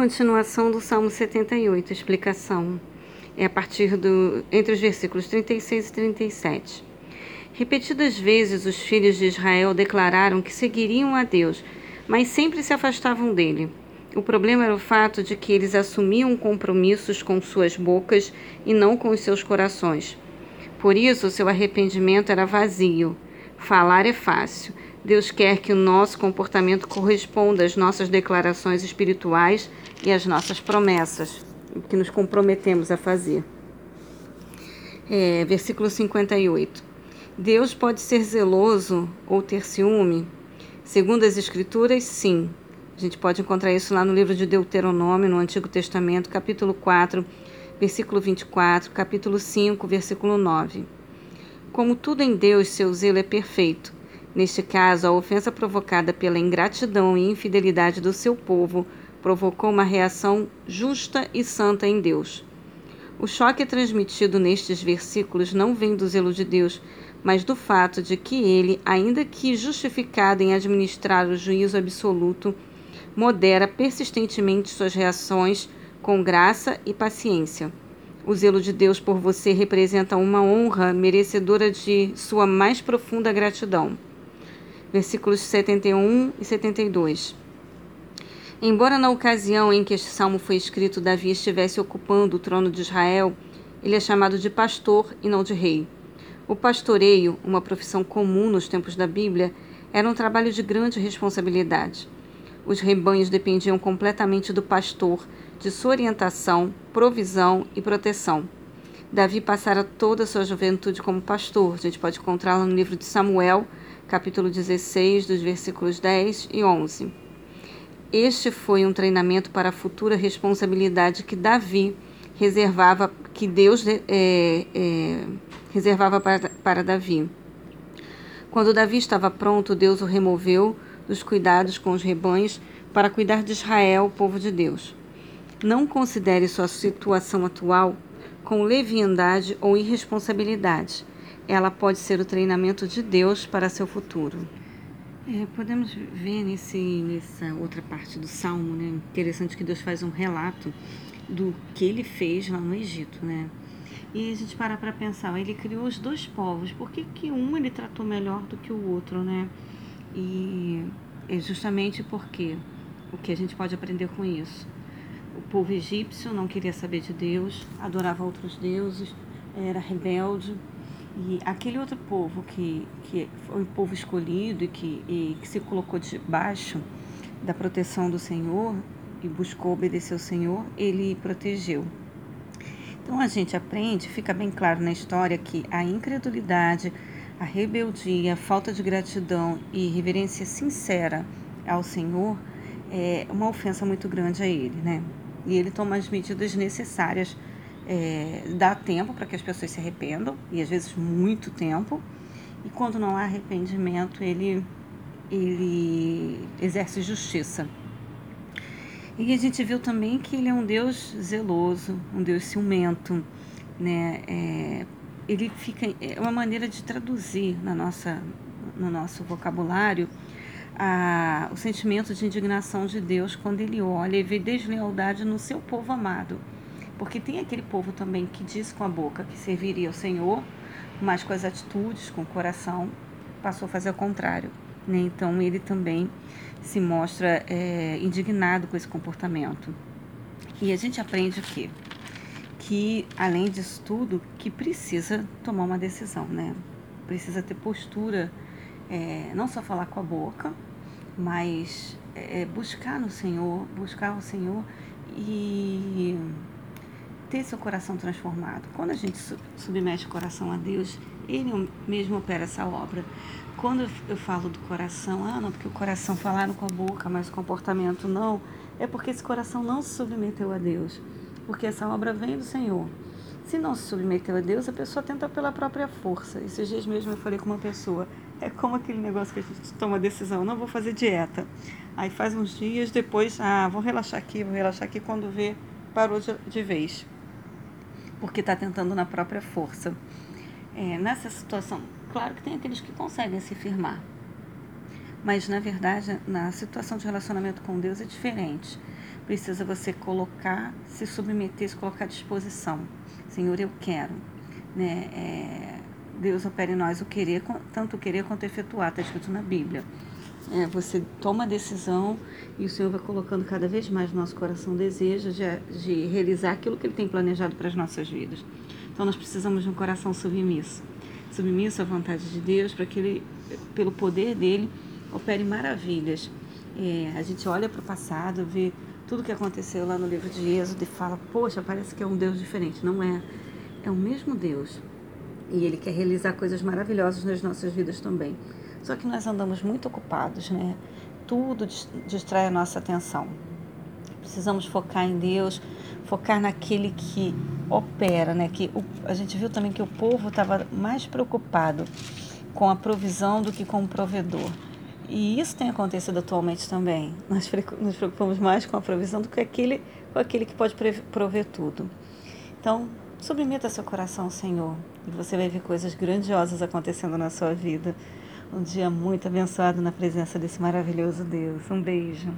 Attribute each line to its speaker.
Speaker 1: Continuação do Salmo 78, explicação. É a partir do entre os versículos 36 e 37. Repetidas vezes os filhos de Israel declararam que seguiriam a Deus, mas sempre se afastavam dele. O problema era o fato de que eles assumiam compromissos com suas bocas e não com os seus corações. Por isso, seu arrependimento era vazio. Falar é fácil. Deus quer que o nosso comportamento corresponda às nossas declarações espirituais e às nossas promessas que nos comprometemos a fazer. É, versículo 58. Deus pode ser zeloso ou ter ciúme? Segundo as Escrituras, sim. A gente pode encontrar isso lá no livro de Deuteronômio, no Antigo Testamento, capítulo 4, versículo 24, capítulo 5, versículo 9. Como tudo em Deus, seu zelo é perfeito. Neste caso, a ofensa provocada pela ingratidão e infidelidade do seu povo provocou uma reação justa e santa em Deus. O choque transmitido nestes versículos não vem do zelo de Deus, mas do fato de que ele, ainda que justificado em administrar o juízo absoluto, modera persistentemente suas reações com graça e paciência. O zelo de Deus por você representa uma honra merecedora de sua mais profunda gratidão. Versículos 71 e 72. Embora na ocasião em que este salmo foi escrito Davi estivesse ocupando o trono de Israel, ele é chamado de pastor e não de rei. O pastoreio, uma profissão comum nos tempos da Bíblia, era um trabalho de grande responsabilidade. Os rebanhos dependiam completamente do pastor, de sua orientação, provisão e proteção. Davi passara toda a sua juventude como pastor. A gente pode encontrá-lo no livro de Samuel, capítulo 16, dos versículos 10 e 11. Este foi um treinamento para a futura responsabilidade que Davi reservava, que Deus é, é, reservava para, para Davi. Quando Davi estava pronto, Deus o removeu dos cuidados com os rebanhos para cuidar de Israel, o povo de Deus. Não considere sua situação atual com leviandade ou irresponsabilidade. Ela pode ser o treinamento de Deus para seu futuro. É, podemos ver nesse, nessa outra parte do Salmo, né? Interessante que Deus faz um relato do que ele fez lá no Egito, né? E a gente para para pensar, ele criou os dois povos, por que, que um ele tratou melhor do que o outro, né? E é justamente porque o que a gente pode aprender com isso. O povo egípcio não queria saber de Deus, adorava outros deuses, era rebelde. E aquele outro povo que, que foi o povo escolhido e que, e que se colocou debaixo da proteção do Senhor e buscou obedecer ao Senhor, ele protegeu. Então a gente aprende, fica bem claro na história que a incredulidade, a rebeldia, a falta de gratidão e reverência sincera ao Senhor é uma ofensa muito grande a Ele, né? E Ele toma as medidas necessárias, é, dá tempo para que as pessoas se arrependam, e às vezes muito tempo, e quando não há arrependimento, Ele, ele exerce justiça. E a gente viu também que Ele é um Deus zeloso, um Deus ciumento, né? É, ele fica é uma maneira de traduzir na nossa no nosso vocabulário a, o sentimento de indignação de Deus quando ele olha e vê deslealdade no seu povo amado. Porque tem aquele povo também que diz com a boca que serviria ao Senhor, mas com as atitudes, com o coração, passou a fazer o contrário. Né? Então ele também se mostra é, indignado com esse comportamento. E a gente aprende o quê? que, além disso tudo, que precisa tomar uma decisão, né? Precisa ter postura, é, não só falar com a boca, mas é, buscar no Senhor, buscar o Senhor e ter seu coração transformado. Quando a gente submete o coração a Deus, Ele mesmo opera essa obra. Quando eu falo do coração, ah, não, porque o coração falaram com a boca, mas o comportamento não, é porque esse coração não se submeteu a Deus porque essa obra vem do Senhor. Se não se submeteu a Deus, a pessoa tenta pela própria força. Esses dias mesmo eu falei com uma pessoa, é como aquele negócio que a gente toma decisão, não vou fazer dieta. Aí faz uns dias, depois, ah, vou relaxar aqui, vou relaxar aqui, quando vê, parou de, de vez. Porque está tentando na própria força. É, nessa situação, claro que tem aqueles que conseguem se firmar. Mas, na verdade, na situação de relacionamento com Deus é diferente precisa você colocar, se submeter, se colocar à disposição. Senhor, eu quero. Né? É, Deus opera em nós o querer, tanto o querer quanto o efetuar, está escrito na Bíblia. É, você toma a decisão e o Senhor vai colocando cada vez mais no nosso coração desejo de, de realizar aquilo que Ele tem planejado para as nossas vidas. Então nós precisamos de um coração submisso submisso à vontade de Deus, para que Ele, pelo poder dele, opere maravilhas. É, a gente olha para o passado, vê tudo que aconteceu lá no livro de Êxodo e fala: Poxa, parece que é um Deus diferente. Não é. É o mesmo Deus. E Ele quer realizar coisas maravilhosas nas nossas vidas também. Só que nós andamos muito ocupados, né? Tudo distrai a nossa atenção. Precisamos focar em Deus, focar naquele que opera, né? Que o, a gente viu também que o povo estava mais preocupado com a provisão do que com o provedor. E isso tem acontecido atualmente também. Nós nos preocupamos mais com a provisão do que aquele, com aquele que pode prover tudo. Então, submeta seu coração ao Senhor e você vai ver coisas grandiosas acontecendo na sua vida. Um dia muito abençoado na presença desse maravilhoso Deus. Um beijo.